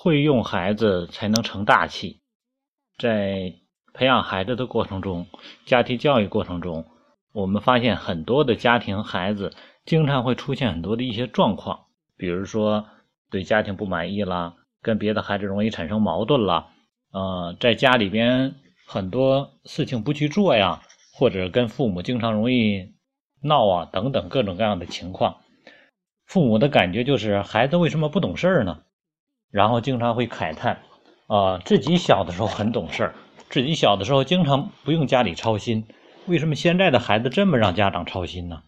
会用孩子才能成大器。在培养孩子的过程中，家庭教育过程中，我们发现很多的家庭孩子经常会出现很多的一些状况，比如说对家庭不满意啦，跟别的孩子容易产生矛盾啦，呃，在家里边很多事情不去做呀，或者跟父母经常容易闹啊，等等各种各样的情况。父母的感觉就是孩子为什么不懂事儿呢？然后经常会慨叹，啊，自己小的时候很懂事儿，自己小的时候经常不用家里操心，为什么现在的孩子这么让家长操心呢？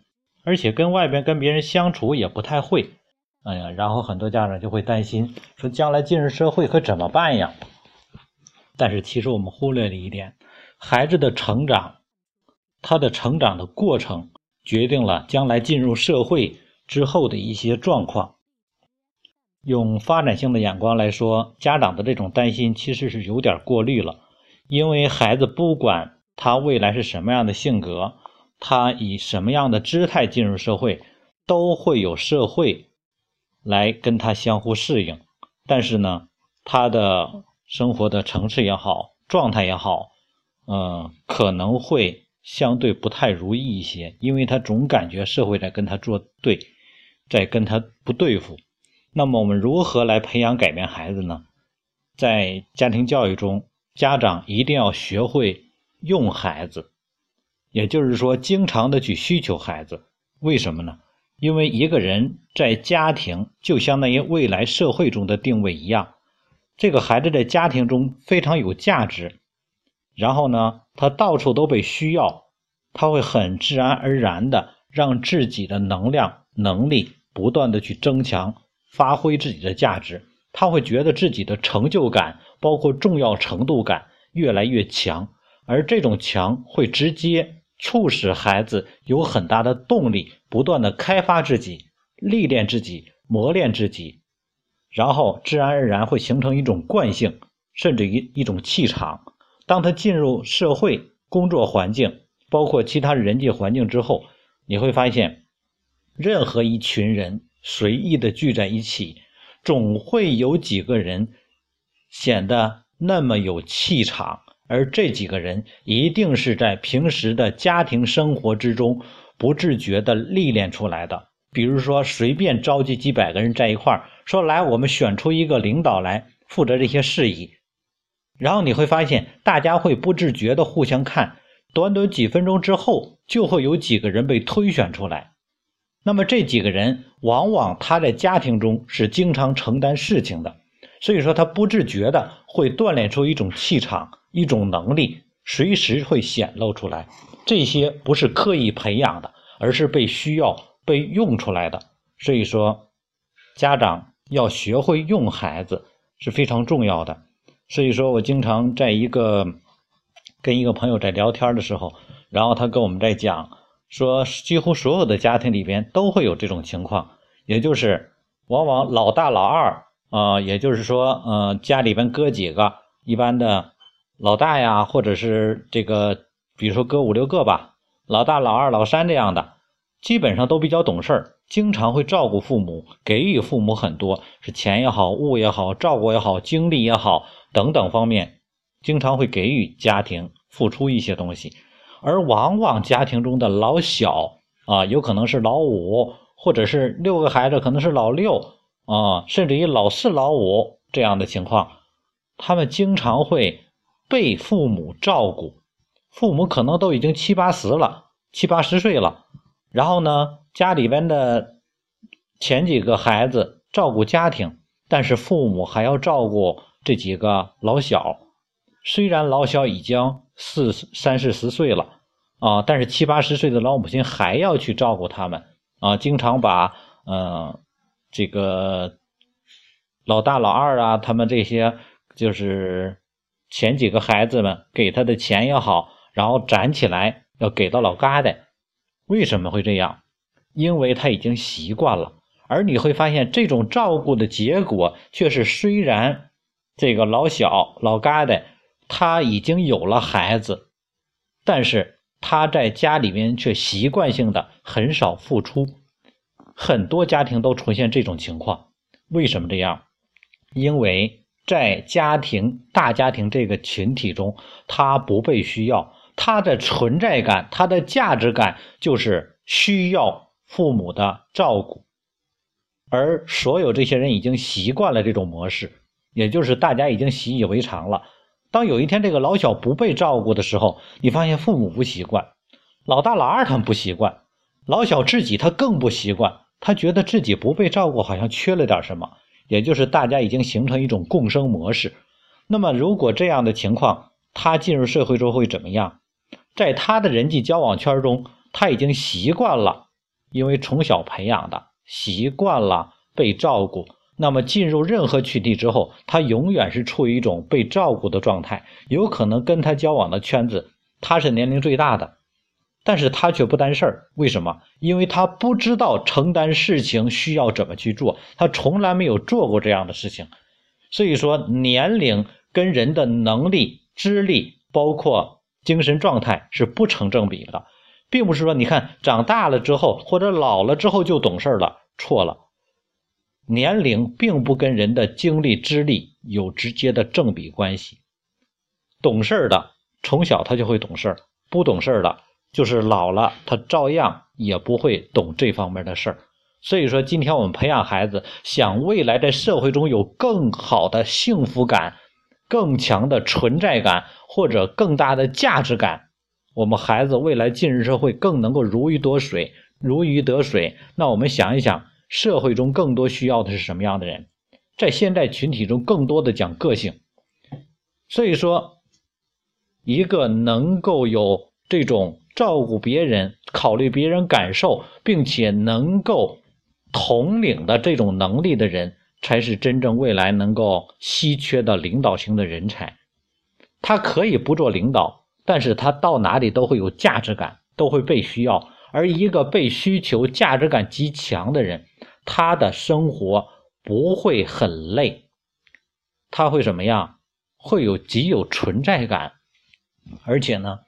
而且跟外边跟别人相处也不太会，哎呀，然后很多家长就会担心，说将来进入社会可怎么办呀？但是其实我们忽略了一点，孩子的成长，他的成长的过程决定了将来进入社会。之后的一些状况，用发展性的眼光来说，家长的这种担心其实是有点过虑了。因为孩子不管他未来是什么样的性格，他以什么样的姿态进入社会，都会有社会来跟他相互适应。但是呢，他的生活的层次也好，状态也好，嗯，可能会相对不太如意一些，因为他总感觉社会在跟他作对。在跟他不对付，那么我们如何来培养改变孩子呢？在家庭教育中，家长一定要学会用孩子，也就是说，经常的去需求孩子。为什么呢？因为一个人在家庭就相当于未来社会中的定位一样，这个孩子在家庭中非常有价值，然后呢，他到处都被需要，他会很自然而然的让自己的能量、能力。不断的去增强、发挥自己的价值，他会觉得自己的成就感，包括重要程度感越来越强，而这种强会直接促使孩子有很大的动力，不断的开发自己、历练自己、磨练自己，然后自然而然会形成一种惯性，甚至于一种气场。当他进入社会工作环境，包括其他人际环境之后，你会发现。任何一群人随意的聚在一起，总会有几个人显得那么有气场，而这几个人一定是在平时的家庭生活之中不自觉的历练出来的。比如说，随便召集几百个人在一块儿，说来我们选出一个领导来负责这些事宜，然后你会发现，大家会不自觉的互相看，短短几分钟之后，就会有几个人被推选出来。那么这几个人，往往他在家庭中是经常承担事情的，所以说他不自觉的会锻炼出一种气场、一种能力，随时会显露出来。这些不是刻意培养的，而是被需要、被用出来的。所以说，家长要学会用孩子是非常重要的。所以说我经常在一个跟一个朋友在聊天的时候，然后他跟我们在讲。说几乎所有的家庭里边都会有这种情况，也就是往往老大老二啊，也就是说，呃，家里边哥几个，一般的老大呀，或者是这个，比如说哥五六个吧，老大、老二、老三这样的，基本上都比较懂事儿，经常会照顾父母，给予父母很多，是钱也好，物也好，照顾也好，精力也好等等方面，经常会给予家庭付出一些东西。而往往家庭中的老小啊，有可能是老五，或者是六个孩子可能是老六啊，甚至于老四、老五这样的情况，他们经常会被父母照顾，父母可能都已经七八十了，七八十岁了，然后呢，家里边的前几个孩子照顾家庭，但是父母还要照顾这几个老小，虽然老小已经。四三四十岁了啊，但是七八十岁的老母亲还要去照顾他们啊，经常把呃这个老大老二啊，他们这些就是前几个孩子们给他的钱也好，然后攒起来要给到老疙瘩。为什么会这样？因为他已经习惯了，而你会发现这种照顾的结果却是，虽然这个老小老疙瘩。他已经有了孩子，但是他在家里面却习惯性的很少付出，很多家庭都出现这种情况。为什么这样？因为在家庭大家庭这个群体中，他不被需要，他的存在感、他的价值感就是需要父母的照顾，而所有这些人已经习惯了这种模式，也就是大家已经习以为常了。当有一天这个老小不被照顾的时候，你发现父母不习惯，老大老二他们不习惯，老小自己他更不习惯，他觉得自己不被照顾好像缺了点什么，也就是大家已经形成一种共生模式。那么如果这样的情况，他进入社会之后会怎么样？在他的人际交往圈中，他已经习惯了，因为从小培养的习惯了被照顾。那么进入任何群体之后，他永远是处于一种被照顾的状态。有可能跟他交往的圈子，他是年龄最大的，但是他却不担事儿。为什么？因为他不知道承担事情需要怎么去做，他从来没有做过这样的事情。所以说，年龄跟人的能力、资历，包括精神状态是不成正比的，并不是说你看长大了之后或者老了之后就懂事儿了，错了。年龄并不跟人的经历、资历有直接的正比关系。懂事儿的从小他就会懂事儿不懂事儿的，就是老了他照样也不会懂这方面的事儿。所以说，今天我们培养孩子，想未来在社会中有更好的幸福感、更强的存在感或者更大的价值感，我们孩子未来进入社会更能够如鱼得水、如鱼得水。那我们想一想。社会中更多需要的是什么样的人？在现代群体中，更多的讲个性。所以说，一个能够有这种照顾别人、考虑别人感受，并且能够统领的这种能力的人，才是真正未来能够稀缺的领导型的人才。他可以不做领导，但是他到哪里都会有价值感，都会被需要。而一个被需求、价值感极强的人。他的生活不会很累，他会什么样？会有极有存在感，而且呢，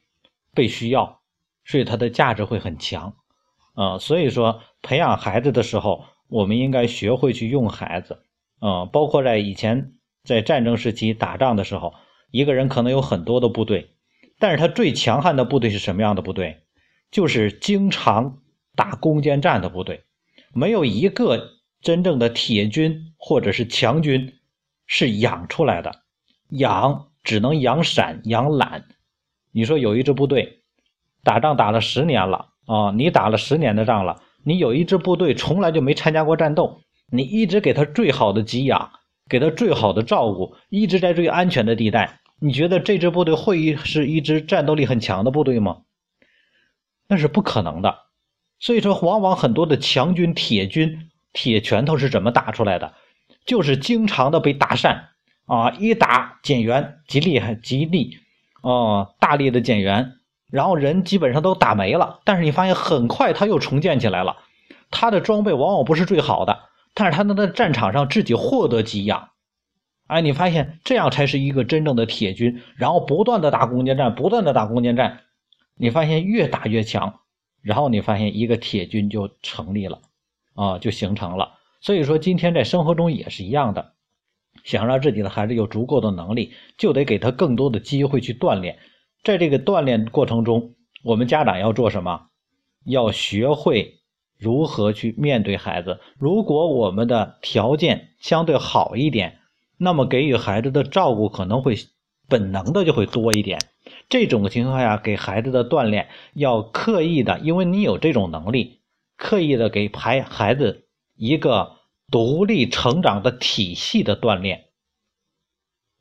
被需要，所以他的价值会很强。啊，所以说培养孩子的时候，我们应该学会去用孩子。啊，包括在以前在战争时期打仗的时候，一个人可能有很多的部队，但是他最强悍的部队是什么样的部队？就是经常打攻坚战的部队。没有一个真正的铁军或者是强军是养出来的，养只能养散养懒。你说有一支部队打仗打了十年了啊，你打了十年的仗了，你有一支部队从来就没参加过战斗，你一直给他最好的给养，给他最好的照顾，一直在最安全的地带，你觉得这支部队会是一支战斗力很强的部队吗？那是不可能的。所以说，往往很多的强军、铁军、铁拳头是怎么打出来的？就是经常的被打散啊，一打减员，极厉害，极力，哦，大力的减员，然后人基本上都打没了。但是你发现，很快他又重建起来了。他的装备往往不是最好的，但是他能在战场上自己获得给养。哎，你发现这样才是一个真正的铁军，然后不断的打攻坚战，不断的打攻坚战，你发现越打越强。然后你发现一个铁军就成立了，啊，就形成了。所以说，今天在生活中也是一样的，想让自己的孩子有足够的能力，就得给他更多的机会去锻炼。在这个锻炼过程中，我们家长要做什么？要学会如何去面对孩子。如果我们的条件相对好一点，那么给予孩子的照顾可能会本能的就会多一点。这种情况下，给孩子的锻炼要刻意的，因为你有这种能力，刻意的给孩孩子一个独立成长的体系的锻炼。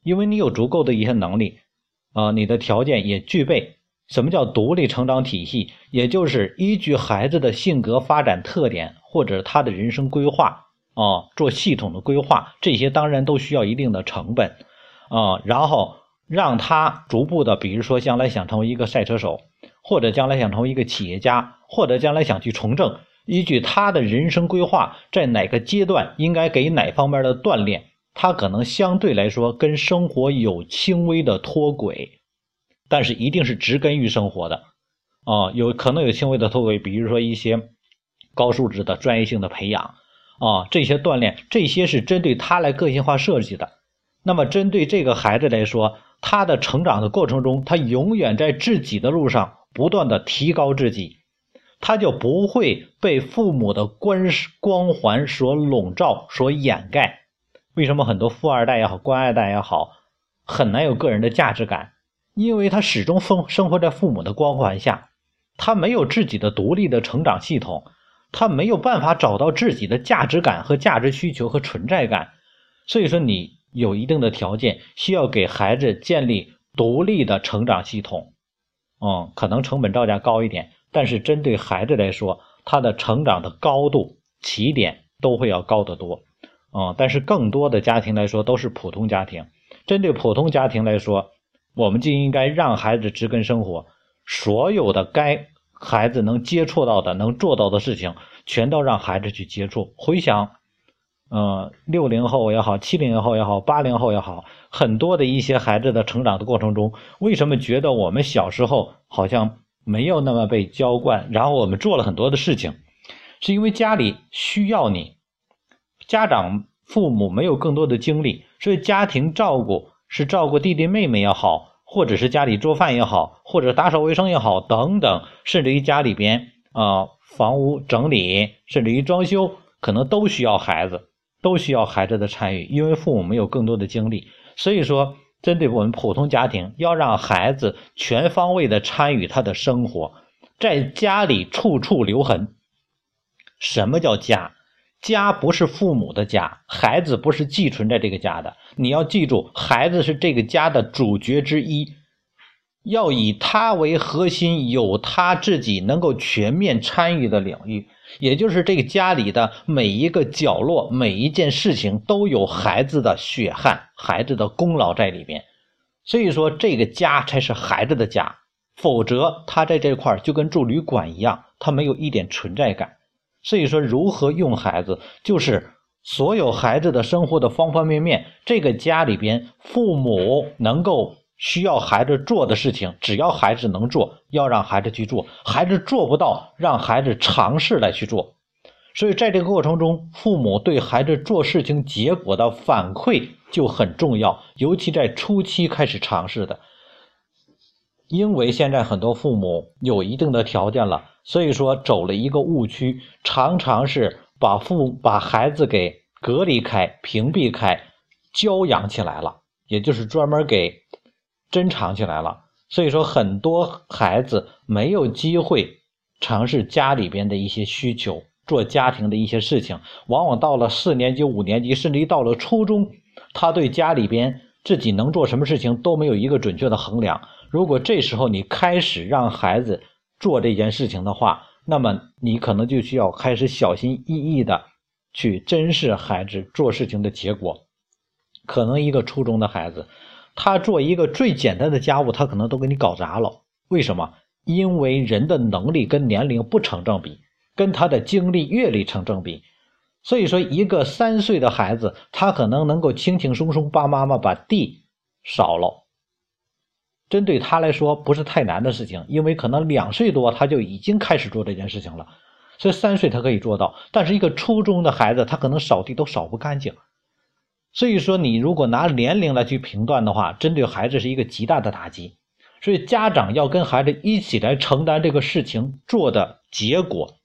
因为你有足够的一些能力，啊，你的条件也具备。什么叫独立成长体系？也就是依据孩子的性格发展特点或者他的人生规划啊，做系统的规划。这些当然都需要一定的成本啊，然后。让他逐步的，比如说将来想成为一个赛车手，或者将来想成为一个企业家，或者将来想去从政，依据他的人生规划，在哪个阶段应该给哪方面的锻炼，他可能相对来说跟生活有轻微的脱轨，但是一定是植根于生活的，啊，有可能有轻微的脱轨，比如说一些高素质的专业性的培养，啊，这些锻炼，这些是针对他来个性化设计的。那么针对这个孩子来说，他的成长的过程中，他永远在自己的路上不断的提高自己，他就不会被父母的光光环所笼罩、所掩盖。为什么很多富二代也好，官二代也好，很难有个人的价值感？因为他始终生生活在父母的光环下，他没有自己的独立的成长系统，他没有办法找到自己的价值感和价值需求和存在感。所以说，你。有一定的条件，需要给孩子建立独立的成长系统，嗯，可能成本造价高一点，但是针对孩子来说，他的成长的高度起点都会要高得多，嗯，但是更多的家庭来说都是普通家庭，针对普通家庭来说，我们就应该让孩子植根生活，所有的该孩子能接触到的、能做到的事情，全都让孩子去接触。回想。嗯，六零后也好，七零后也好，八零后也好，很多的一些孩子的成长的过程中，为什么觉得我们小时候好像没有那么被娇惯？然后我们做了很多的事情，是因为家里需要你，家长父母没有更多的精力，所以家庭照顾是照顾弟弟妹妹也好，或者是家里做饭也好，或者打扫卫生也好，等等，甚至于家里边啊房屋整理，甚至于装修，可能都需要孩子。都需要孩子的参与，因为父母没有更多的精力，所以说，针对我们普通家庭，要让孩子全方位的参与他的生活，在家里处处留痕。什么叫家？家不是父母的家，孩子不是寄存在这个家的。你要记住，孩子是这个家的主角之一，要以他为核心，有他自己能够全面参与的领域。也就是这个家里的每一个角落、每一件事情都有孩子的血汗、孩子的功劳在里边，所以说这个家才是孩子的家，否则他在这块就跟住旅馆一样，他没有一点存在感。所以说，如何用孩子，就是所有孩子的生活的方方面面，这个家里边父母能够。需要孩子做的事情，只要孩子能做，要让孩子去做；孩子做不到，让孩子尝试来去做。所以，在这个过程中，父母对孩子做事情结果的反馈就很重要，尤其在初期开始尝试的。因为现在很多父母有一定的条件了，所以说走了一个误区，常常是把父把孩子给隔离开、屏蔽开、娇养起来了，也就是专门给。珍藏起来了，所以说很多孩子没有机会尝试家里边的一些需求，做家庭的一些事情，往往到了四年级、五年级，甚至于到了初中，他对家里边自己能做什么事情都没有一个准确的衡量。如果这时候你开始让孩子做这件事情的话，那么你可能就需要开始小心翼翼的去珍视孩子做事情的结果。可能一个初中的孩子。他做一个最简单的家务，他可能都给你搞砸了。为什么？因为人的能力跟年龄不成正比，跟他的经历阅历成正比。所以说，一个三岁的孩子，他可能能够轻轻松松帮妈妈把地扫了，针对他来说不是太难的事情。因为可能两岁多他就已经开始做这件事情了，所以三岁他可以做到。但是一个初中的孩子，他可能扫地都扫不干净。所以说，你如果拿年龄来去评断的话，针对孩子是一个极大的打击。所以家长要跟孩子一起来承担这个事情做的结果。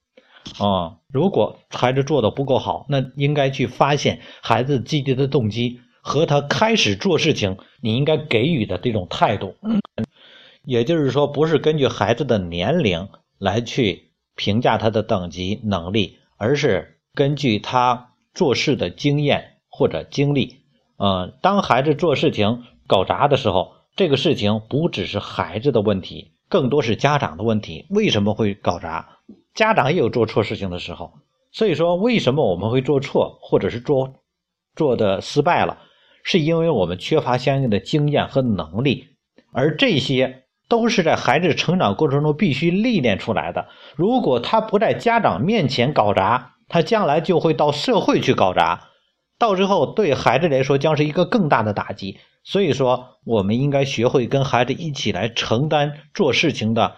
啊，如果孩子做的不够好，那应该去发现孩子积极的动机和他开始做事情，你应该给予的这种态度。也就是说，不是根据孩子的年龄来去评价他的等级能力，而是根据他做事的经验。或者经历，嗯，当孩子做事情搞砸的时候，这个事情不只是孩子的问题，更多是家长的问题。为什么会搞砸？家长也有做错事情的时候。所以说，为什么我们会做错，或者是做做的失败了，是因为我们缺乏相应的经验和能力，而这些都是在孩子成长过程中必须历练出来的。如果他不在家长面前搞砸，他将来就会到社会去搞砸。到最后，对孩子来说将是一个更大的打击。所以说，我们应该学会跟孩子一起来承担做事情的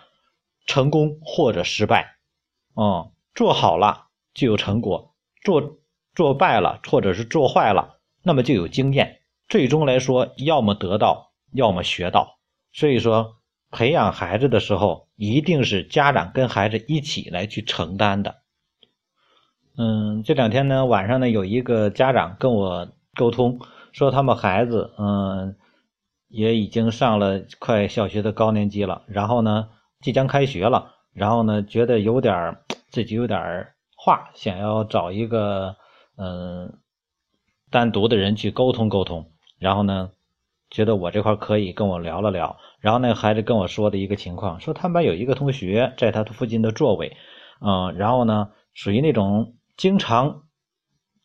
成功或者失败。嗯，做好了就有成果，做做败了或者是做坏了，那么就有经验。最终来说，要么得到，要么学到。所以说，培养孩子的时候，一定是家长跟孩子一起来去承担的。嗯，这两天呢，晚上呢，有一个家长跟我沟通，说他们孩子，嗯，也已经上了快小学的高年级了，然后呢，即将开学了，然后呢，觉得有点自己有点话，想要找一个嗯单独的人去沟通沟通，然后呢。觉得我这块可以跟我聊了聊，然后那个孩子跟我说的一个情况，说他们班有一个同学在他的附近的座位，嗯，然后呢，属于那种经常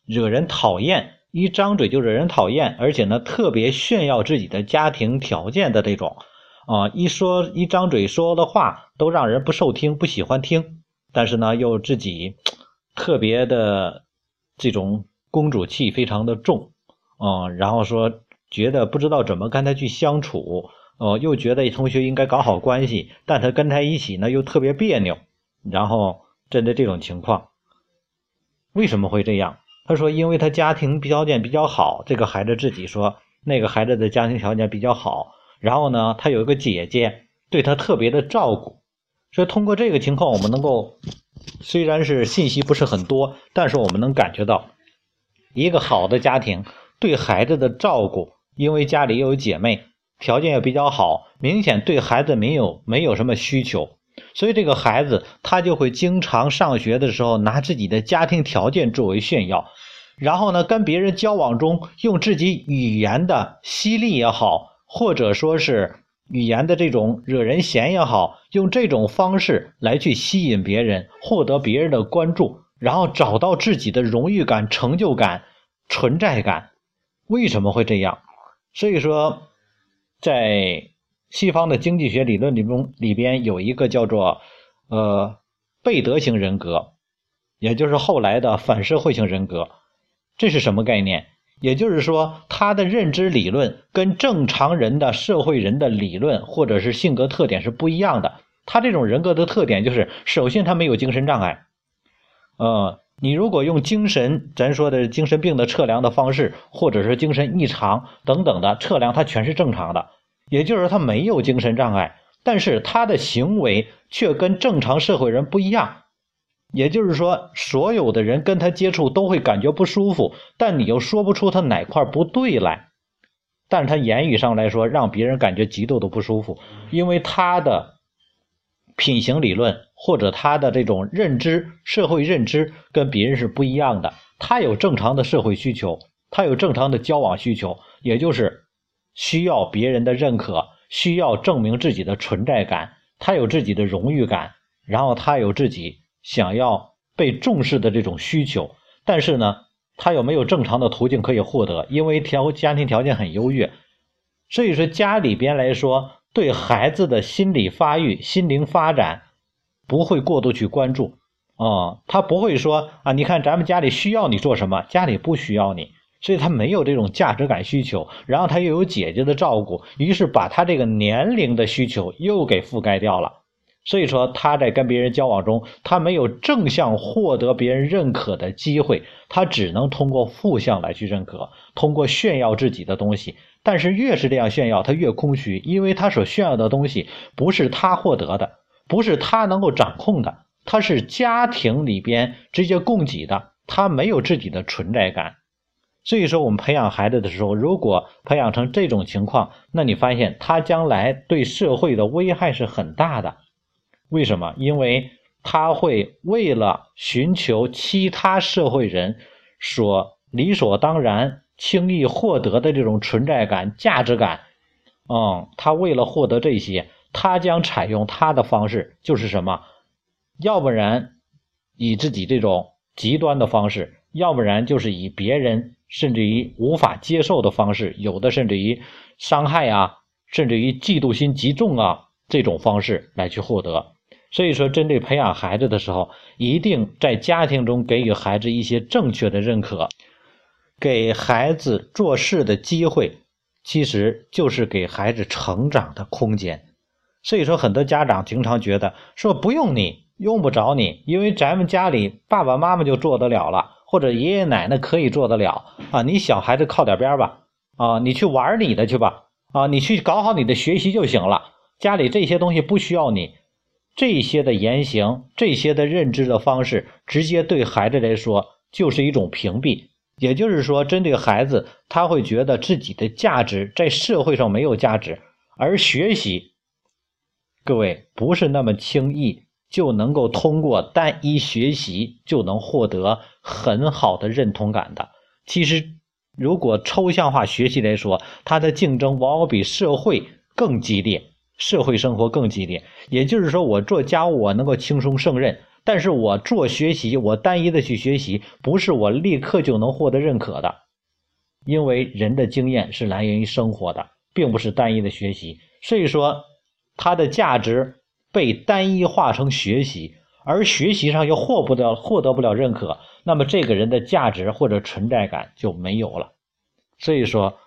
惹人讨厌，一张嘴就惹人讨厌，而且呢，特别炫耀自己的家庭条件的这种，啊，一说一张嘴说的话都让人不受听，不喜欢听，但是呢，又自己特别的这种公主气非常的重，啊，然后说。觉得不知道怎么跟他去相处，哦，又觉得同学应该搞好关系，但他跟他一起呢又特别别扭。然后针对这种情况，为什么会这样？他说，因为他家庭条件比较好，这个孩子自己说，那个孩子的家庭条件比较好。然后呢，他有一个姐姐对他特别的照顾。所以通过这个情况，我们能够虽然是信息不是很多，但是我们能感觉到一个好的家庭对孩子的照顾。因为家里又有姐妹，条件也比较好，明显对孩子没有没有什么需求，所以这个孩子他就会经常上学的时候拿自己的家庭条件作为炫耀，然后呢跟别人交往中用自己语言的犀利也好，或者说是语言的这种惹人嫌也好，用这种方式来去吸引别人，获得别人的关注，然后找到自己的荣誉感、成就感、存在感。为什么会这样？所以说，在西方的经济学理论里中，里边有一个叫做呃贝德型人格，也就是后来的反社会型人格。这是什么概念？也就是说，他的认知理论跟正常人的社会人的理论或者是性格特点是不一样的。他这种人格的特点就是，首先他没有精神障碍，呃。你如果用精神，咱说的精神病的测量的方式，或者是精神异常等等的测量，它全是正常的。也就是，他没有精神障碍，但是他的行为却跟正常社会人不一样。也就是说，所有的人跟他接触都会感觉不舒服，但你又说不出他哪块不对来。但是他言语上来说，让别人感觉极度的不舒服，因为他的。品行理论或者他的这种认知、社会认知跟别人是不一样的。他有正常的社会需求，他有正常的交往需求，也就是需要别人的认可，需要证明自己的存在感。他有自己的荣誉感，然后他有自己想要被重视的这种需求。但是呢，他有没有正常的途径可以获得？因为条家庭条件很优越，所以说家里边来说。对孩子的心理发育、心灵发展，不会过度去关注，啊，他不会说啊，你看咱们家里需要你做什么，家里不需要你，所以他没有这种价值感需求。然后他又有姐姐的照顾，于是把他这个年龄的需求又给覆盖掉了。所以说他在跟别人交往中，他没有正向获得别人认可的机会，他只能通过负向来去认可，通过炫耀自己的东西。但是越是这样炫耀，他越空虚，因为他所炫耀的东西不是他获得的，不是他能够掌控的，他是家庭里边直接供给的，他没有自己的存在感。所以说，我们培养孩子的时候，如果培养成这种情况，那你发现他将来对社会的危害是很大的。为什么？因为他会为了寻求其他社会人所理所当然。轻易获得的这种存在感、价值感，嗯，他为了获得这些，他将采用他的方式，就是什么？要不然以自己这种极端的方式，要不然就是以别人甚至于无法接受的方式，有的甚至于伤害啊，甚至于嫉妒心极重啊这种方式来去获得。所以说，针对培养孩子的时候，一定在家庭中给予孩子一些正确的认可。给孩子做事的机会，其实就是给孩子成长的空间。所以说，很多家长经常觉得说不用你，用不着你，因为咱们家里爸爸妈妈就做得了了，或者爷爷奶奶可以做得了啊。你小孩子靠点边吧。啊，你去玩你的去吧，啊，你去搞好你的学习就行了，家里这些东西不需要你。这些的言行，这些的认知的方式，直接对孩子来说就是一种屏蔽。也就是说，针对孩子，他会觉得自己的价值在社会上没有价值，而学习，各位不是那么轻易就能够通过单一学习就能获得很好的认同感的。其实，如果抽象化学习来说，它的竞争往往比社会更激烈。社会生活更激烈，也就是说，我做家务我能够轻松胜任，但是我做学习，我单一的去学习，不是我立刻就能获得认可的，因为人的经验是来源于生活的，并不是单一的学习，所以说，它的价值被单一化成学习，而学习上又获不了获得不了认可，那么这个人的价值或者存在感就没有了，所以说，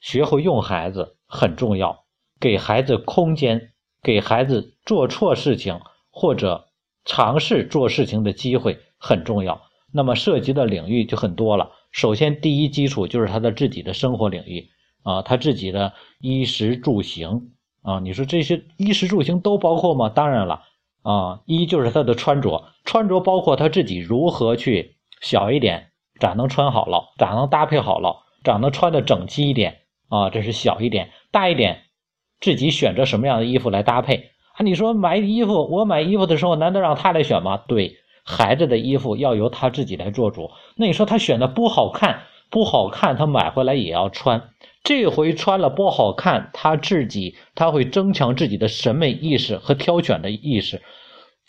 学会用孩子很重要。给孩子空间，给孩子做错事情或者尝试做事情的机会很重要。那么涉及的领域就很多了。首先，第一基础就是他的自己的生活领域啊，他自己的衣食住行啊。你说这些衣食住行都包括吗？当然了啊，一就是他的穿着，穿着包括他自己如何去小一点咋能穿好了，咋能搭配好了，咋能穿的整齐一点啊？这是小一点，大一点。自己选择什么样的衣服来搭配啊？你说买衣服，我买衣服的时候难道让他来选吗？对孩子的衣服要由他自己来做主。那你说他选的不好看，不好看，他买回来也要穿。这回穿了不好看，他自己他会增强自己的审美意识和挑选的意识。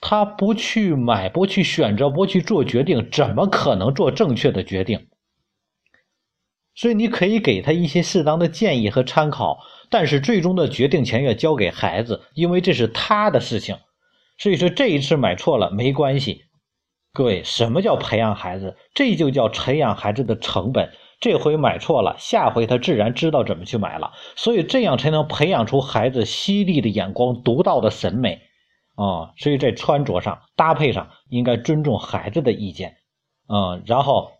他不去买，不去选择，不去做决定，怎么可能做正确的决定？所以你可以给他一些适当的建议和参考。但是最终的决定权要交给孩子，因为这是他的事情。所以说这一次买错了没关系。各位，什么叫培养孩子？这就叫培养孩子的成本。这回买错了，下回他自然知道怎么去买了。所以这样才能培养出孩子犀利的眼光、独到的审美啊。所以在穿着上、搭配上，应该尊重孩子的意见啊。然后。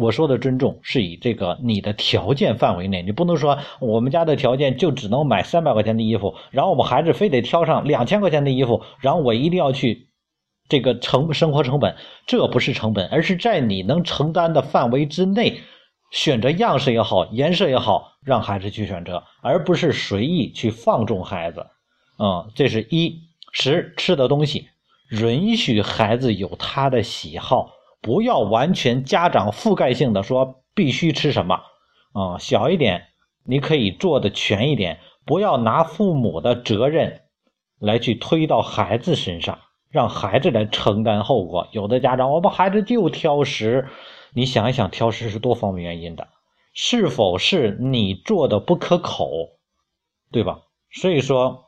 我说的尊重是以这个你的条件范围内，你不能说我们家的条件就只能买三百块钱的衣服，然后我们孩子非得挑上两千块钱的衣服，然后我一定要去这个成生活成本，这不是成本，而是在你能承担的范围之内，选择样式也好，颜色也好，让孩子去选择，而不是随意去放纵孩子。嗯，这是一十吃的东西，允许孩子有他的喜好。不要完全家长覆盖性的说必须吃什么啊，小一点你可以做的全一点，不要拿父母的责任来去推到孩子身上，让孩子来承担后果。有的家长，我们孩子就挑食，你想一想，挑食是多方面原因的，是否是你做的不可口，对吧？所以说，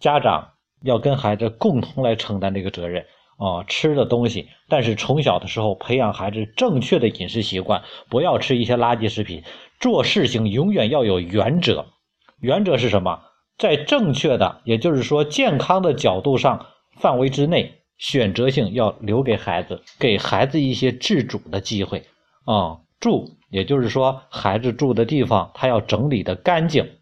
家长要跟孩子共同来承担这个责任。啊，吃的东西，但是从小的时候培养孩子正确的饮食习惯，不要吃一些垃圾食品。做事情永远要有原则，原则是什么？在正确的，也就是说健康的角度上范围之内，选择性要留给孩子，给孩子一些自主的机会。啊，住，也就是说孩子住的地方，他要整理的干净。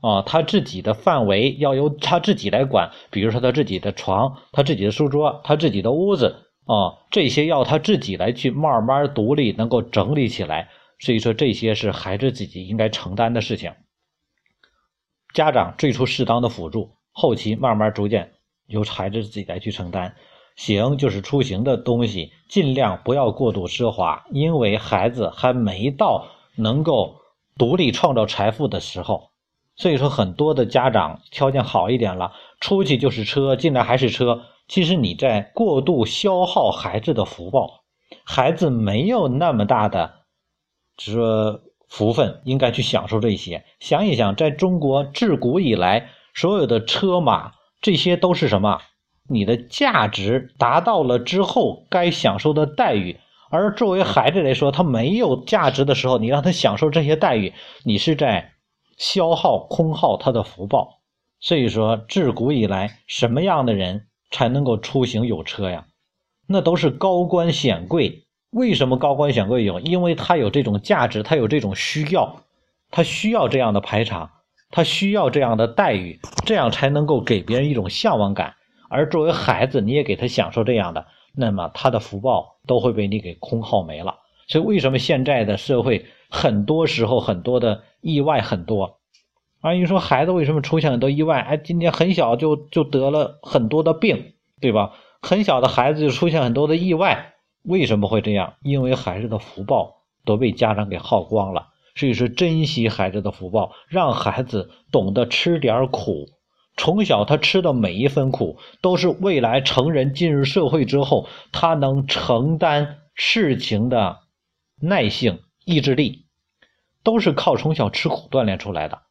啊，他自己的范围要由他自己来管，比如说他自己的床、他自己的书桌、他自己的屋子啊，这些要他自己来去慢慢独立，能够整理起来。所以说，这些是孩子自己应该承担的事情。家长最初适当的辅助，后期慢慢逐渐由孩子自己来去承担。行就是出行的东西，尽量不要过度奢华，因为孩子还没到能够独立创造财富的时候。所以说，很多的家长条件好一点了，出去就是车，进来还是车。其实你在过度消耗孩子的福报，孩子没有那么大的，说福分，应该去享受这些。想一想，在中国自古以来，所有的车马，这些都是什么？你的价值达到了之后，该享受的待遇。而作为孩子来说，他没有价值的时候，你让他享受这些待遇，你是在。消耗空耗他的福报，所以说自古以来，什么样的人才能够出行有车呀？那都是高官显贵。为什么高官显贵有？因为他有这种价值，他有这种需要他需要这样的排场，他需要这样的待遇，这样才能够给别人一种向往感。而作为孩子，你也给他享受这样的，那么他的福报都会被你给空耗没了。所以，为什么现在的社会很多时候很多的意外很多？啊，你说孩子为什么出现很多意外？哎，今天很小就就得了很多的病，对吧？很小的孩子就出现很多的意外，为什么会这样？因为孩子的福报都被家长给耗光了。所以说，珍惜孩子的福报，让孩子懂得吃点苦。从小他吃的每一分苦，都是未来成人进入社会之后，他能承担事情的耐性、意志力，都是靠从小吃苦锻炼出来的。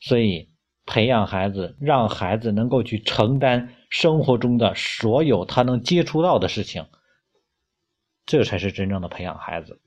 所以，培养孩子，让孩子能够去承担生活中的所有他能接触到的事情，这才是真正的培养孩子。